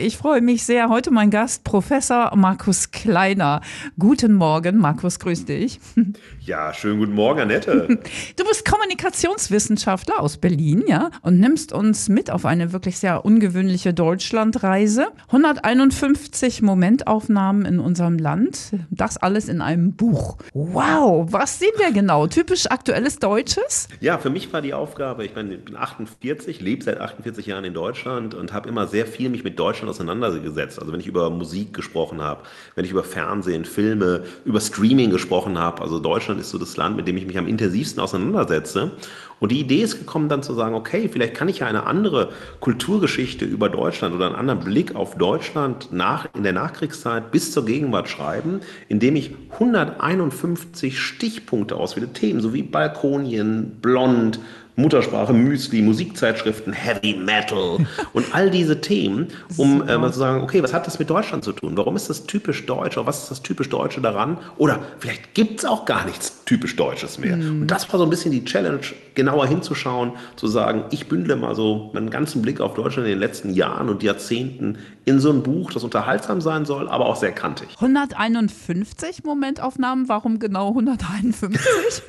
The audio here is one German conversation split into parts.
Ich freue mich sehr. Heute mein Gast, Professor Markus Kleiner. Guten Morgen, Markus, grüß dich. Ja, schönen guten Morgen, Annette. Du bist Kommunikationswissenschaftler aus Berlin, ja, und nimmst uns mit auf eine wirklich sehr ungewöhnliche Deutschlandreise. 151 Momentaufnahmen in unserem Land. Das alles in einem Buch. Wow, was sehen wir genau? Typisch aktuelles Deutsches? Ja, für mich war die Aufgabe, ich bin 48, lebe seit 48 Jahren in Deutschland und habe immer sehr viel mich mit Deutschland auseinandergesetzt. Also wenn ich über Musik gesprochen habe, wenn ich über Fernsehen, Filme, über Streaming gesprochen habe. Also Deutschland ist so das Land, mit dem ich mich am intensivsten auseinandersetze. Und die Idee ist gekommen, dann zu sagen, okay, vielleicht kann ich ja eine andere Kulturgeschichte über Deutschland oder einen anderen Blick auf Deutschland nach, in der Nachkriegszeit bis zur Gegenwart schreiben, indem ich 151 Stichpunkte auswähle, Themen so wie Balkonien, Blond, Muttersprache, Müsli, Musikzeitschriften, Heavy Metal und all diese Themen, um äh, mal zu sagen, okay, was hat das mit Deutschland zu tun? Warum ist das typisch Deutsch? Oder was ist das typisch Deutsche daran? Oder vielleicht gibt es auch gar nichts typisch Deutsches mehr. Mhm. Und das war so ein bisschen die Challenge, genauer hinzuschauen, zu sagen, ich bündle mal so meinen ganzen Blick auf Deutschland in den letzten Jahren und Jahrzehnten in so ein Buch, das unterhaltsam sein soll, aber auch sehr kantig. 151 Momentaufnahmen, warum genau 151?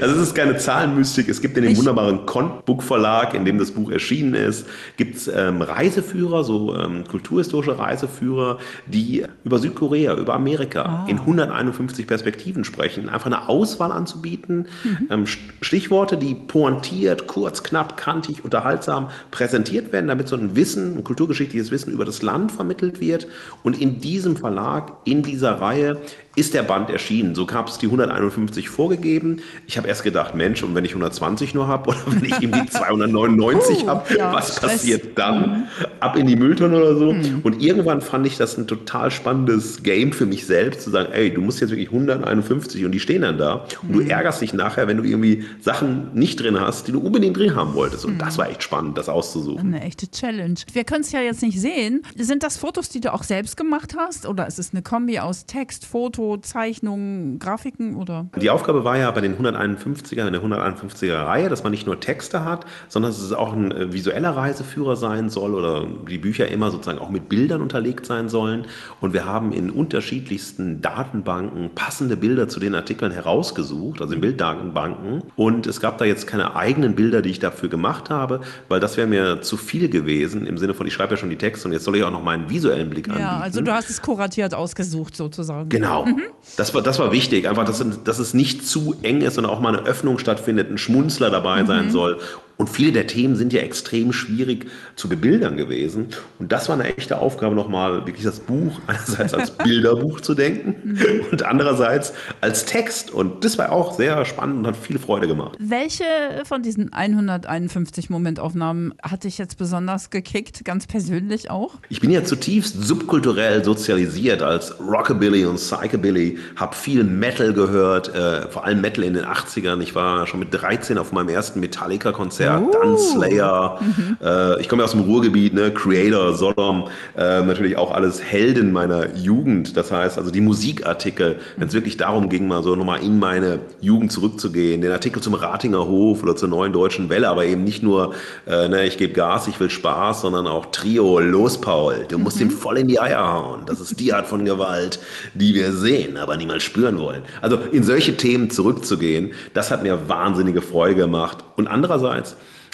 also es ist keine Zahlenmystik. Es gibt in dem ich wunderbaren Contbook Verlag, in dem das Buch erschienen ist, gibt es ähm, Reiseführer, so ähm, kulturhistorische Reiseführer, die über Südkorea, über Amerika oh. in 151 Perspektiven sprechen. Einfach eine Auswahl anzubieten, mhm. ähm, Stichworte, die pointiert, kurz, knapp, kantig, unterhaltsam präsentiert werden, damit so ein Wissen, ein kulturgeschichtliches Wissen über das Land vermittelt wird. Und in diesem Verlag, in dieser Reihe ist der Band erschienen. So gab es die 151 vorgegeben. Ich habe erst gedacht, Mensch, und wenn ich 120 nur habe oder wenn ich irgendwie 299 uh, habe, ja, was Stress. passiert dann? Mhm. Ab in die Mülltonne oder so. Mhm. Und irgendwann fand ich das ein total spannendes Game für mich selbst, zu sagen, ey, du musst jetzt wirklich 151 und die stehen dann da. Und mhm. du ärgerst dich nachher, wenn du irgendwie Sachen nicht drin hast, die du unbedingt drin haben wolltest. Und das mhm. war echt spannend, das auszusuchen. Eine echte Challenge. Wir können es ja jetzt nicht sehen. Sind das Fotos, die du auch selbst gemacht hast? Oder ist es eine Kombi aus Text, Foto? Zeichnungen, Grafiken oder? Die Aufgabe war ja bei den 151er, in der 151er Reihe, dass man nicht nur Texte hat, sondern dass es auch ein äh, visueller Reiseführer sein soll oder die Bücher immer sozusagen auch mit Bildern unterlegt sein sollen. Und wir haben in unterschiedlichsten Datenbanken passende Bilder zu den Artikeln herausgesucht, also in Bilddatenbanken. Und es gab da jetzt keine eigenen Bilder, die ich dafür gemacht habe, weil das wäre mir zu viel gewesen im Sinne von, ich schreibe ja schon die Texte und jetzt soll ich auch noch meinen visuellen Blick ja, anbieten. Ja, also du hast es kuratiert ausgesucht sozusagen. Genau. Mhm. Das, war, das war wichtig, einfach, dass, dass es nicht zu eng ist, sondern auch mal eine Öffnung stattfindet, ein Schmunzler dabei mhm. sein soll und viele der Themen sind ja extrem schwierig zu bebildern gewesen. Und das war eine echte Aufgabe, nochmal wirklich das Buch einerseits als Bilderbuch zu denken mhm. und andererseits als Text. Und das war auch sehr spannend und hat viel Freude gemacht. Welche von diesen 151 Momentaufnahmen hat dich jetzt besonders gekickt, ganz persönlich auch? Ich bin ja zutiefst subkulturell sozialisiert als Rockabilly und Psychobilly, habe viel Metal gehört, äh, vor allem Metal in den 80ern. Ich war schon mit 13 auf meinem ersten Metallica-Konzert uh. Dann Slayer. Mhm. Äh, ich komme ja aus dem Ruhrgebiet, ne? Creator, Sodom, äh, natürlich auch alles Helden meiner Jugend. Das heißt, also die Musikartikel, wenn es wirklich darum ging, mal so nochmal in meine Jugend zurückzugehen, den Artikel zum Ratinger Hof oder zur neuen deutschen Welle, aber eben nicht nur, äh, ne, ich gebe Gas, ich will Spaß, sondern auch Trio, los Paul, du musst mhm. ihm voll in die Eier hauen. Das ist die Art von Gewalt, die wir sehen, aber niemals spüren wollen. Also in solche Themen zurückzugehen, das hat mir wahnsinnige Freude gemacht. Und andererseits,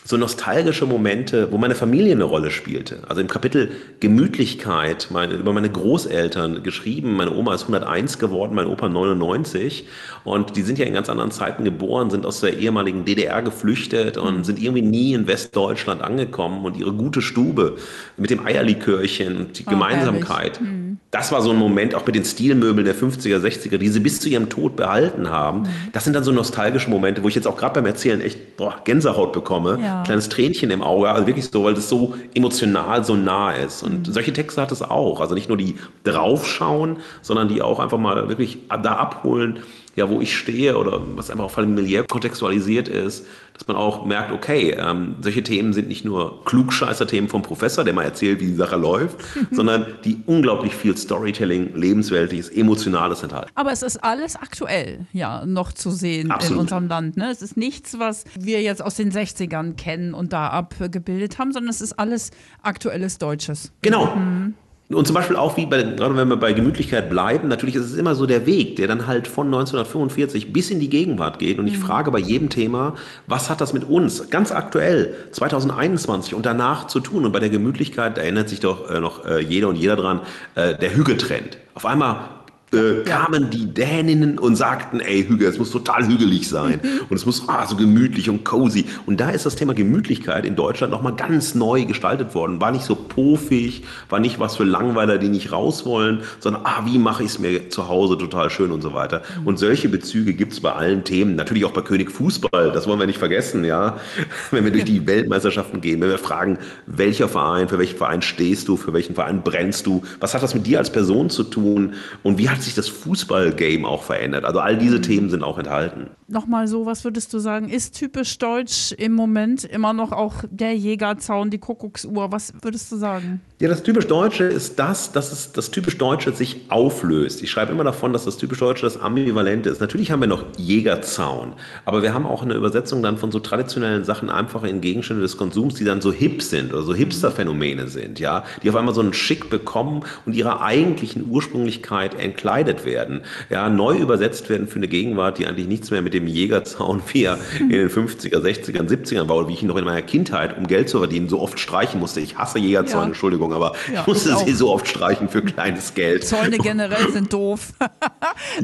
so nostalgische Momente, wo meine Familie eine Rolle spielte. Also im Kapitel Gemütlichkeit meine, über meine Großeltern geschrieben. Meine Oma ist 101 geworden, mein Opa 99. Und die sind ja in ganz anderen Zeiten geboren, sind aus der ehemaligen DDR geflüchtet und sind irgendwie nie in Westdeutschland angekommen. Und ihre gute Stube mit dem Eierlikörchen und die oh, Gemeinsamkeit. Hm das war so ein Moment auch mit den Stilmöbeln der 50er, 60er, die sie bis zu ihrem Tod behalten haben. Mhm. Das sind dann so nostalgische Momente, wo ich jetzt auch gerade beim Erzählen echt boah, Gänsehaut bekomme, ja. Kleines Tränchen im Auge, also wirklich so, weil das so emotional so nah ist. Und mhm. solche Texte hat es auch. Also nicht nur die draufschauen, sondern die auch einfach mal wirklich da abholen, ja, wo ich stehe oder was einfach auch familiär kontextualisiert ist, dass man auch merkt, okay, ähm, solche Themen sind nicht nur Klugscheißer-Themen vom Professor, der mal erzählt, wie die Sache läuft, sondern die unglaublich viel Storytelling, lebensweltliches, emotionales enthalten. Aber es ist alles aktuell, ja, noch zu sehen Absolut. in unserem Land. Ne? Es ist nichts, was wir jetzt aus den 60ern kennen und da abgebildet haben, sondern es ist alles aktuelles Deutsches. Genau. Und zum Beispiel auch wie bei, gerade wenn wir bei Gemütlichkeit bleiben, natürlich ist es immer so der Weg, der dann halt von 1945 bis in die Gegenwart geht. Und ich frage bei jedem Thema, was hat das mit uns ganz aktuell 2021 und danach zu tun? Und bei der Gemütlichkeit, da erinnert sich doch äh, noch äh, jeder und jeder dran, äh, der Hügeltrend. Auf einmal äh, kamen die Däninnen und sagten, ey, Hügel, es muss total hügelig sein und es muss ah, so gemütlich und cozy. Und da ist das Thema Gemütlichkeit in Deutschland nochmal ganz neu gestaltet worden. War nicht so pofig, war nicht was für Langweiler, die nicht raus wollen, sondern ah, wie mache ich es mir zu Hause total schön und so weiter. Und solche Bezüge gibt es bei allen Themen, natürlich auch bei König Fußball, das wollen wir nicht vergessen, ja. Wenn wir durch die Weltmeisterschaften gehen, wenn wir fragen, welcher Verein, für welchen Verein stehst du, für welchen Verein brennst du, was hat das mit dir als Person zu tun und wie hat sich das Fußballgame auch verändert? Also all diese Themen sind auch enthalten. Nochmal so, was würdest du sagen, ist typisch deutsch im Moment immer noch auch der Jägerzaun, die Kuckucksuhr? Was würdest du sagen? Ja, das typisch Deutsche ist das, dass es das typisch Deutsche sich auflöst. Ich schreibe immer davon, dass das typisch Deutsche das Ambivalente ist. Natürlich haben wir noch Jägerzaun, aber wir haben auch eine Übersetzung dann von so traditionellen Sachen einfach in Gegenstände des Konsums, die dann so hip sind oder so Hipster-Phänomene sind, ja, die auf einmal so einen Schick bekommen und ihrer eigentlichen Ursprünglichkeit entkleidet werden, ja, neu übersetzt werden für eine Gegenwart, die eigentlich nichts mehr mit dem Jägerzaun, wie er in den 50er, 60er, 70ern war, oder wie ich ihn noch in meiner Kindheit, um Geld zu verdienen, so oft streichen musste. Ich hasse Jägerzaun, Ja. Entschuldigung, aber Ja, ich musste ich sie so oft streichen für kleines Geld. Zäune generell sind doof.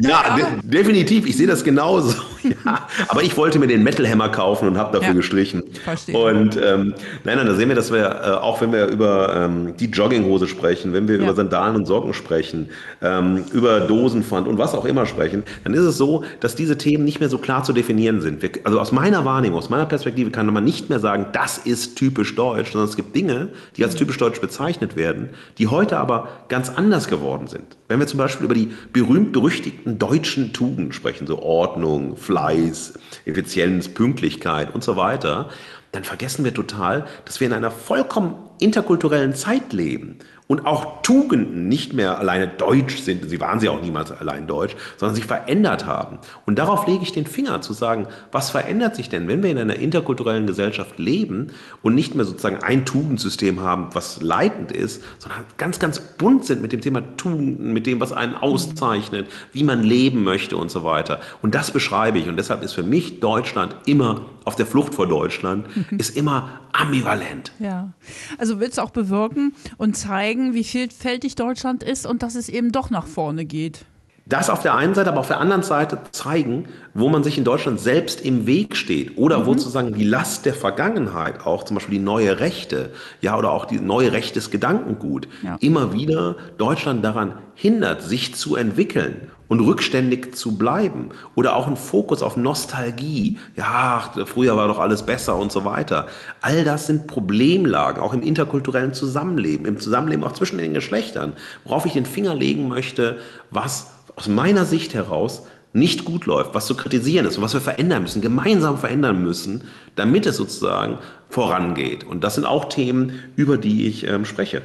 Ja, de definitiv. Ich sehe das genauso. Ja. Aber ich wollte mir den Metal Hammer kaufen und habe dafür Ja. gestrichen. Verstehe. Und ähm, nein, nein, da sehen wir, dass wir, äh, auch wenn wir über ähm, die Jogginghose sprechen, wenn wir Ja. über Sandalen und Socken sprechen, ähm, über Dosenpfand und was auch immer sprechen, dann ist es so, dass diese Themen nicht mehr so klar zu definieren sind. Wir, also aus meiner Wahrnehmung, aus meiner Perspektive kann man nicht mehr sagen, das ist typisch deutsch, sondern es gibt Dinge, die als typisch deutsch bezeichnet werden, die heute aber ganz anders geworden sind. Wenn wir zum Beispiel über die berühmt-berüchtigten deutschen Tugenden sprechen, so Ordnung, Fleiß, Effizienz, Pünktlichkeit und so weiter, dann vergessen wir total, dass wir in einer vollkommen interkulturellen Zeit leben und auch Tugenden nicht mehr alleine deutsch sind, sie waren sie auch niemals allein deutsch, sondern sich verändert haben. Und darauf lege ich den Finger zu sagen, was verändert sich denn, wenn wir in einer interkulturellen Gesellschaft leben und nicht mehr sozusagen ein Tugendsystem haben, was leitend ist, sondern ganz, ganz bunt sind mit dem Thema Tugenden, mit dem, was einen auszeichnet, wie man leben möchte und so weiter. Und das beschreibe ich. Und deshalb ist für mich Deutschland immer auf der Flucht vor Deutschland, ist immer ambivalent. Ja. Also willst du auch bewirken und zeigen, wie vielfältig Deutschland ist und dass es eben doch nach vorne geht. Das auf der einen Seite, aber auf der anderen Seite zeigen, wo man sich in Deutschland selbst im Weg steht oder wo sozusagen die Last der Vergangenheit, auch zum Beispiel die neue Rechte, ja, oder auch die neue rechtes Gedankengut, Ja. immer wieder Deutschland daran hindert, sich zu entwickeln und rückständig zu bleiben oder auch ein Fokus auf Nostalgie. Ja, früher war doch alles besser und so weiter. All das sind Problemlagen, auch im interkulturellen Zusammenleben, im Zusammenleben auch zwischen den Geschlechtern, worauf ich den Finger legen möchte, was aus meiner Sicht heraus nicht gut läuft, was zu kritisieren ist und was wir verändern müssen, gemeinsam verändern müssen, damit es sozusagen vorangeht. Und das sind auch Themen, über die ich ähm, spreche.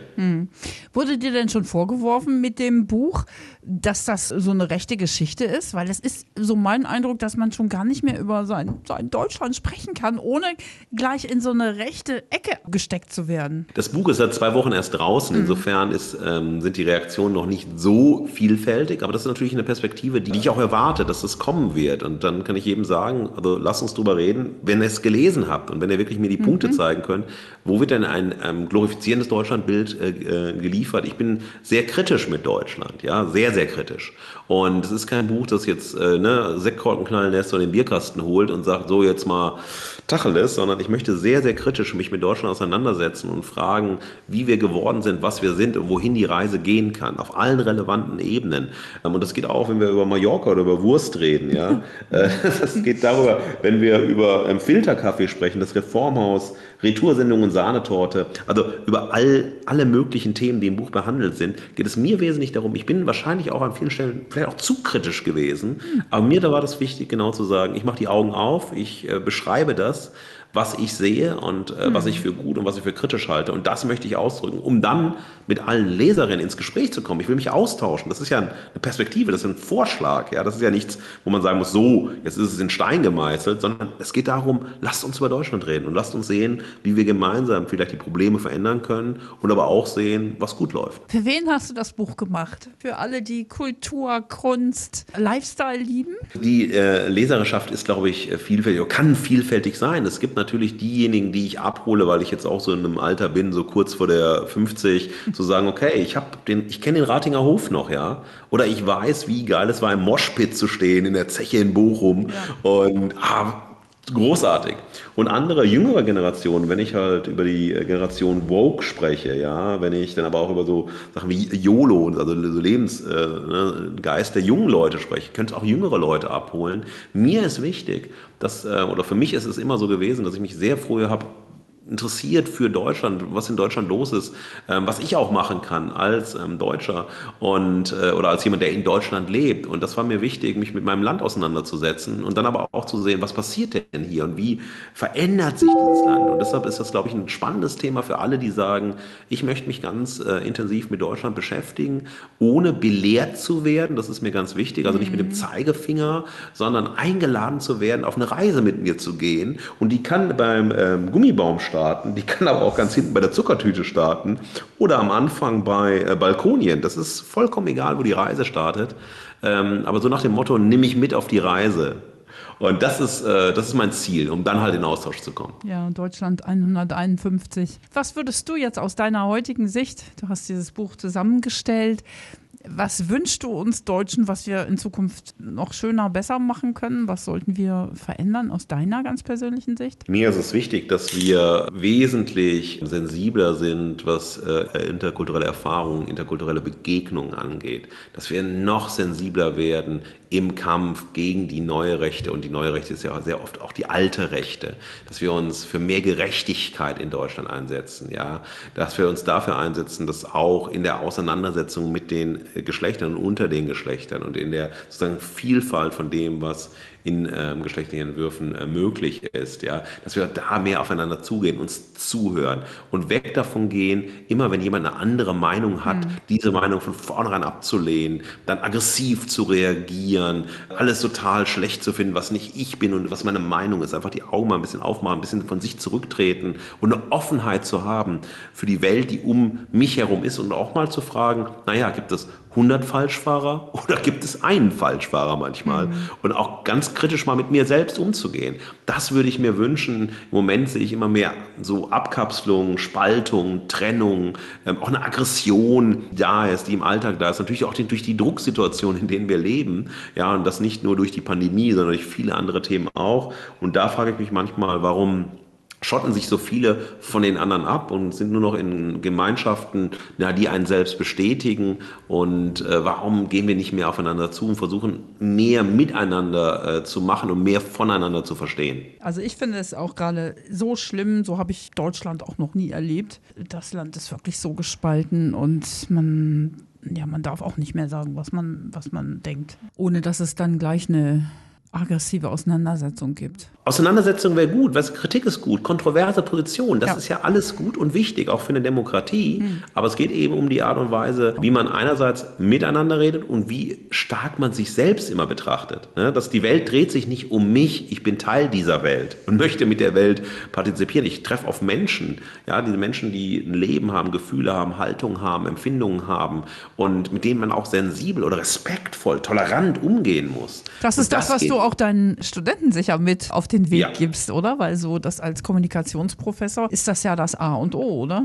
Wurde dir denn schon vorgeworfen mit dem Buch, dass das so eine rechte Geschichte ist? Weil es ist so mein Eindruck, dass man schon gar nicht mehr über sein, sein Deutschland sprechen kann, ohne gleich in so eine rechte Ecke gesteckt zu werden. Das Buch ist seit zwei Wochen erst draußen. Insofern ist, ähm, sind die Reaktionen noch nicht so vielfältig. Aber das ist natürlich eine Perspektive, die ich auch erwarte, dass das kommen wird. Und dann kann ich jedem sagen, also lasst uns drüber reden, wenn ihr es gelesen habt und wenn ihr wirklich mir die Punkte zeigen könnt, wo wird denn ein ähm, glorifizierendes Deutschlandbild äh, äh, geliefert? Ich bin sehr kritisch mit Deutschland, ja, sehr, sehr kritisch. Und es ist kein Buch, das jetzt äh, ne, Sektkorken knallen lässt oder den Bierkasten holt und sagt, so jetzt mal Tacheles, sondern ich möchte sehr, sehr kritisch mich mit Deutschland auseinandersetzen und fragen, wie wir geworden sind, was wir sind und wohin die Reise gehen kann, auf allen relevanten Ebenen. Ähm, Und das geht auch, wenn wir über Mallorca oder über Wurst reden, ja. Äh, Das geht darüber, wenn wir über ähm, Filterkaffee sprechen, das Reformhaus, Retoursendung und Sahnetorte. Also über all, alle möglichen Themen, die im Buch behandelt sind, geht es mir wesentlich darum. Ich bin wahrscheinlich auch an vielen Stellen vielleicht auch zu kritisch gewesen, aber mir da war das wichtig, genau zu sagen, ich mache die Augen auf, ich äh, beschreibe das was ich sehe und äh, mhm. was ich für gut und was ich für kritisch halte. Und das möchte ich ausdrücken, um dann mit allen Leserinnen ins Gespräch zu kommen. Ich will mich austauschen. Das ist ja eine Perspektive, das ist ein Vorschlag. Ja, das ist ja nichts, wo man sagen muss, so, jetzt ist es in Stein gemeißelt, sondern es geht darum, lasst uns über Deutschland reden und lasst uns sehen, wie wir gemeinsam vielleicht die Probleme verändern können und aber auch sehen, was gut läuft. Für wen hast du das Buch gemacht? Für alle, die Kultur, Kunst, Lifestyle lieben? Die äh, Leserschaft ist, glaube ich, vielfältig, kann vielfältig sein. Es gibt natürlich diejenigen, die ich abhole, weil ich jetzt auch so in einem Alter bin, so kurz vor der 50, zu sagen, okay, ich habe den, ich kenne den Ratinger Hof noch, ja, oder ich weiß, wie geil es war, im Moschpit zu stehen in der Zeche in Bochum ja. und ah, großartig. Und andere jüngere Generationen, wenn ich halt über die Generation Woke spreche, ja, wenn ich dann aber auch über so Sachen wie YOLO, also so Lebensgeist äh, ne, der jungen Leute spreche, könnte auch jüngere Leute abholen. Mir ist wichtig, dass, äh, oder für mich ist es immer so gewesen, dass ich mich sehr früh habe interessiert für Deutschland, was in Deutschland los ist, ähm, was ich auch machen kann als ähm, Deutscher und äh, oder als jemand, der in Deutschland lebt. Und das war mir wichtig, mich mit meinem Land auseinanderzusetzen und dann aber auch zu sehen, was passiert denn hier und wie verändert sich dieses Land. Und deshalb ist das, glaube ich, ein spannendes Thema für alle, die sagen, ich möchte mich ganz äh, intensiv mit Deutschland beschäftigen, ohne belehrt zu werden. Das ist mir ganz wichtig. Also nicht mit dem mhm. Zeigefinger, sondern eingeladen zu werden, auf eine Reise mit mir zu gehen. Und die kann beim ähm, Gummibaum starten starten, die kann aber auch ganz hinten bei der Zuckertüte starten oder am Anfang bei äh, Balkonien. Das ist vollkommen egal, wo die Reise startet. Ähm, aber so nach dem Motto, nimm mich mit auf die Reise. Und das ist, äh, das ist mein Ziel, um dann halt in Austausch zu kommen. Ja, Deutschland 151. Was würdest du jetzt aus deiner heutigen Sicht, du hast dieses Buch zusammengestellt, was wünschst du uns Deutschen, was wir in Zukunft noch schöner, besser machen können? Was sollten wir verändern aus deiner ganz persönlichen Sicht? Mir ist es wichtig, dass wir wesentlich sensibler sind, was äh, interkulturelle Erfahrungen, interkulturelle Begegnungen angeht. Dass wir noch sensibler werden im Kampf gegen die neue Rechte. Und die neue Rechte ist ja sehr oft auch die alte Rechte. Dass wir uns für mehr Gerechtigkeit in Deutschland einsetzen. Ja? Dass wir uns dafür einsetzen, dass auch in der Auseinandersetzung mit den Geschlechtern und unter den Geschlechtern und in der sozusagen Vielfalt von dem, was in ähm, geschlechtlichen Entwürfen äh, möglich ist, ja, dass wir da mehr aufeinander zugehen, uns zuhören und weg davon gehen, immer wenn jemand eine andere Meinung hat, mhm. diese Meinung von vornherein abzulehnen, dann aggressiv zu reagieren, alles total schlecht zu finden, was nicht ich bin und was meine Meinung ist, einfach die Augen mal ein bisschen aufmachen, ein bisschen von sich zurücktreten und eine Offenheit zu haben für die Welt, die um mich herum ist und auch mal zu fragen, naja, gibt es 100 Falschfahrer oder gibt es einen Falschfahrer manchmal? Mhm. Und auch ganz kritisch mal mit mir selbst umzugehen. Das würde ich mir wünschen. Im Moment sehe ich immer mehr so Abkapselung, Spaltung, Trennung, ähm, auch eine Aggression da ist, die im Alltag da ist. Natürlich auch durch die Drucksituation, in denen wir leben. Ja, und das nicht nur durch die Pandemie, sondern durch viele andere Themen auch. Und da frage ich mich manchmal, warum schotten sich so viele von den anderen ab und sind nur noch in Gemeinschaften, ja, die einen selbst bestätigen. Und äh, warum gehen wir nicht mehr aufeinander zu und versuchen mehr miteinander äh, zu machen und mehr voneinander zu verstehen? Also ich finde es auch gerade so schlimm, so habe ich Deutschland auch noch nie erlebt. Das Land ist wirklich so gespalten und man, ja, man darf auch nicht mehr sagen, was man, was man denkt, ohne dass es dann gleich eine aggressive Auseinandersetzung gibt. Auseinandersetzung wäre gut, was Kritik ist gut, kontroverse Position, das ja. ist ja alles gut und wichtig, auch für eine Demokratie. Mhm. Aber es geht eben um die Art und Weise, wie man einerseits miteinander redet und wie stark man sich selbst immer betrachtet. Ne? Dass die Welt dreht sich nicht um mich, ich bin Teil dieser Welt und möchte mit der Welt partizipieren. Ich treffe auf Menschen, ja, diese Menschen, die ein Leben haben, Gefühle haben, Haltung haben, Empfindungen haben und mit denen man auch sensibel oder respektvoll, tolerant umgehen muss. Das ist das, das, was du auch deinen Studenten sicher mit auf den Weg ja. gibst, oder? Weil so das als Kommunikationsprofessor ist das ja das A und O, oder?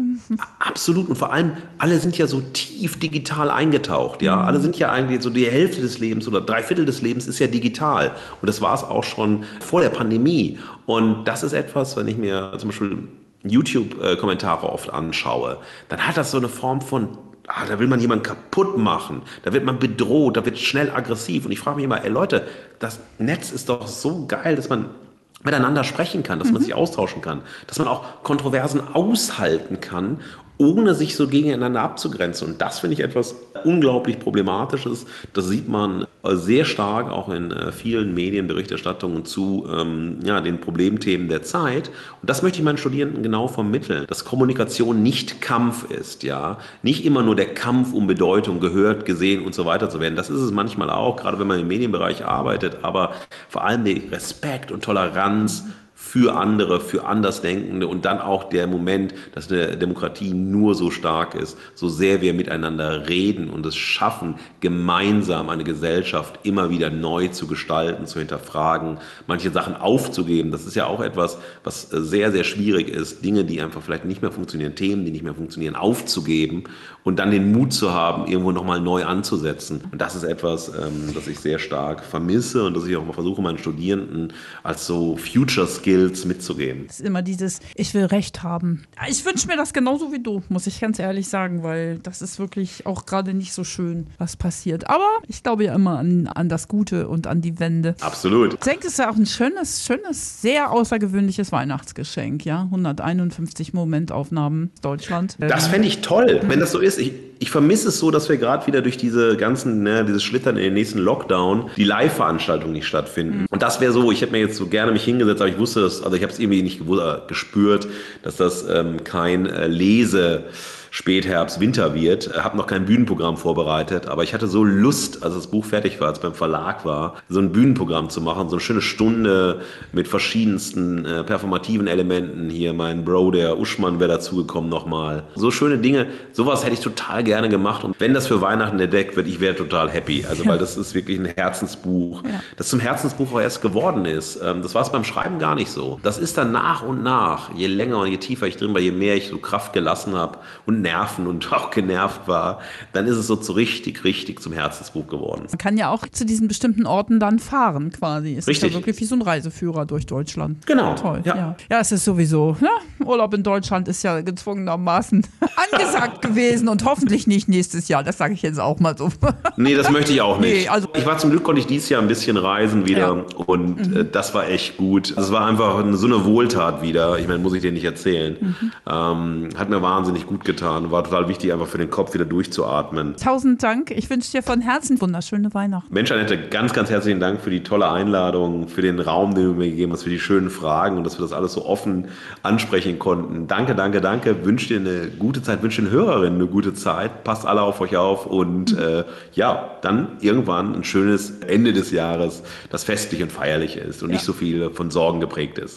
Absolut. Und vor allem, alle sind ja so tief digital eingetaucht. Ja, mhm. alle sind ja eigentlich so die Hälfte des Lebens oder drei Viertel des Lebens ist ja digital. Und das war es auch schon vor der Pandemie. Und das ist etwas, wenn ich mir zum Beispiel YouTube-Kommentare oft anschaue, dann hat das so eine Form von ah, da will man jemanden kaputt machen, da wird man bedroht, da wird schnell aggressiv. Und ich frage mich immer, ey Leute, das Netz ist doch so geil, dass man miteinander sprechen kann, dass man sich austauschen kann, dass man auch Kontroversen aushalten kann ohne sich so gegeneinander abzugrenzen. Und das finde ich etwas unglaublich Problematisches. Das sieht man sehr stark auch in äh, vielen Medienberichterstattungen zu ähm, ja, den Problemthemen der Zeit. Und das möchte ich meinen Studierenden genau vermitteln, dass Kommunikation nicht Kampf ist, ja, nicht immer nur der Kampf um Bedeutung gehört, gesehen und so weiter zu werden. Das ist es manchmal auch, gerade wenn man im Medienbereich arbeitet, aber vor allem der Respekt und Toleranz für andere, für Andersdenkende und dann auch der Moment, dass eine Demokratie nur so stark ist, so sehr wir miteinander reden und es schaffen, gemeinsam eine Gesellschaft immer wieder neu zu gestalten, zu hinterfragen, manche Sachen aufzugeben. Das ist ja auch etwas, was sehr, sehr schwierig ist, Dinge, die einfach vielleicht nicht mehr funktionieren, Themen, die nicht mehr funktionieren, aufzugeben und dann den Mut zu haben, irgendwo nochmal neu anzusetzen. Und das ist etwas, ähm, das ich sehr stark vermisse und das ich auch mal versuche, meinen Studierenden als so Future Skill Skills mitzugeben. Es ist immer dieses, ich will Recht haben. Ich wünsche mir das genauso wie du, muss ich ganz ehrlich sagen, weil das ist wirklich auch gerade nicht so schön, was passiert. Aber ich glaube ja immer an, an das Gute und an die Wende. Absolut. Ich denke, es ist ja auch ein schönes, schönes, sehr außergewöhnliches Weihnachtsgeschenk, ja. 151 Momentaufnahmen Deutschland. Das fände ich toll, wenn das so ist. Ich, ich vermisse es so, dass wir gerade wieder durch diese ganzen, ne, dieses Schlittern in den nächsten Lockdown, die Live-Veranstaltungen nicht stattfinden. Mhm. Und das wäre so, ich hätte mir jetzt so gerne mich hingesetzt, aber ich wusste das, also ich habe es irgendwie nicht äh, gespürt, dass das ähm, kein äh, Lese Spätherbst, Winter wird. Habe noch kein Bühnenprogramm vorbereitet, aber ich hatte so Lust, als das Buch fertig war, als es beim Verlag war, so ein Bühnenprogramm zu machen, so eine schöne Stunde mit verschiedensten äh, performativen Elementen. Hier mein Bro, der Uschmann, wäre dazugekommen nochmal. So schöne Dinge, sowas hätte ich total gerne gemacht. Und wenn das für Weihnachten entdeckt wird, ich wäre total happy. Also, weil das ist wirklich ein Herzensbuch, ja. das zum Herzensbuch auch erst geworden ist. Ähm, das war es beim Schreiben gar nicht so. Das ist dann nach und nach, je länger und je tiefer ich drin war, je mehr ich so Kraft gelassen habe und Nerven und auch genervt war, dann ist es so zu richtig, richtig zum Herzensbuch geworden. Man kann ja auch zu diesen bestimmten Orten dann fahren quasi. Es richtig. ist ja wirklich wie so ein Reiseführer durch Deutschland. Genau. Ja, toll. Ja. ja. ja, es ist sowieso, ne? Urlaub in Deutschland ist ja gezwungenermaßen angesagt gewesen und hoffentlich nicht nächstes Jahr. Das sage ich jetzt auch mal so. nee, das möchte ich auch nicht. Nee, also ich war zum Glück konnte ich dieses Jahr ein bisschen reisen wieder ja. und mhm. äh, das war echt gut. Es war einfach so eine Wohltat wieder. Ich meine, muss ich dir nicht erzählen. Mhm. Ähm, hat mir wahnsinnig gut getan getan. War total wichtig, einfach für den Kopf wieder durchzuatmen. Tausend Dank. Ich wünsche dir von Herzen wunderschöne Weihnachten. Mensch, Annette, ganz, ganz herzlichen Dank für die tolle Einladung, für den Raum, den du mir gegeben hast, für die schönen Fragen und dass wir das alles so offen ansprechen konnten. Danke, danke, danke. Wünsche dir eine gute Zeit, wünsche den Hörerinnen eine gute Zeit. Passt alle auf euch auf und mhm. äh, ja, dann irgendwann ein schönes Ende des Jahres, das festlich und feierlich ist und ja. nicht so viel von Sorgen geprägt ist.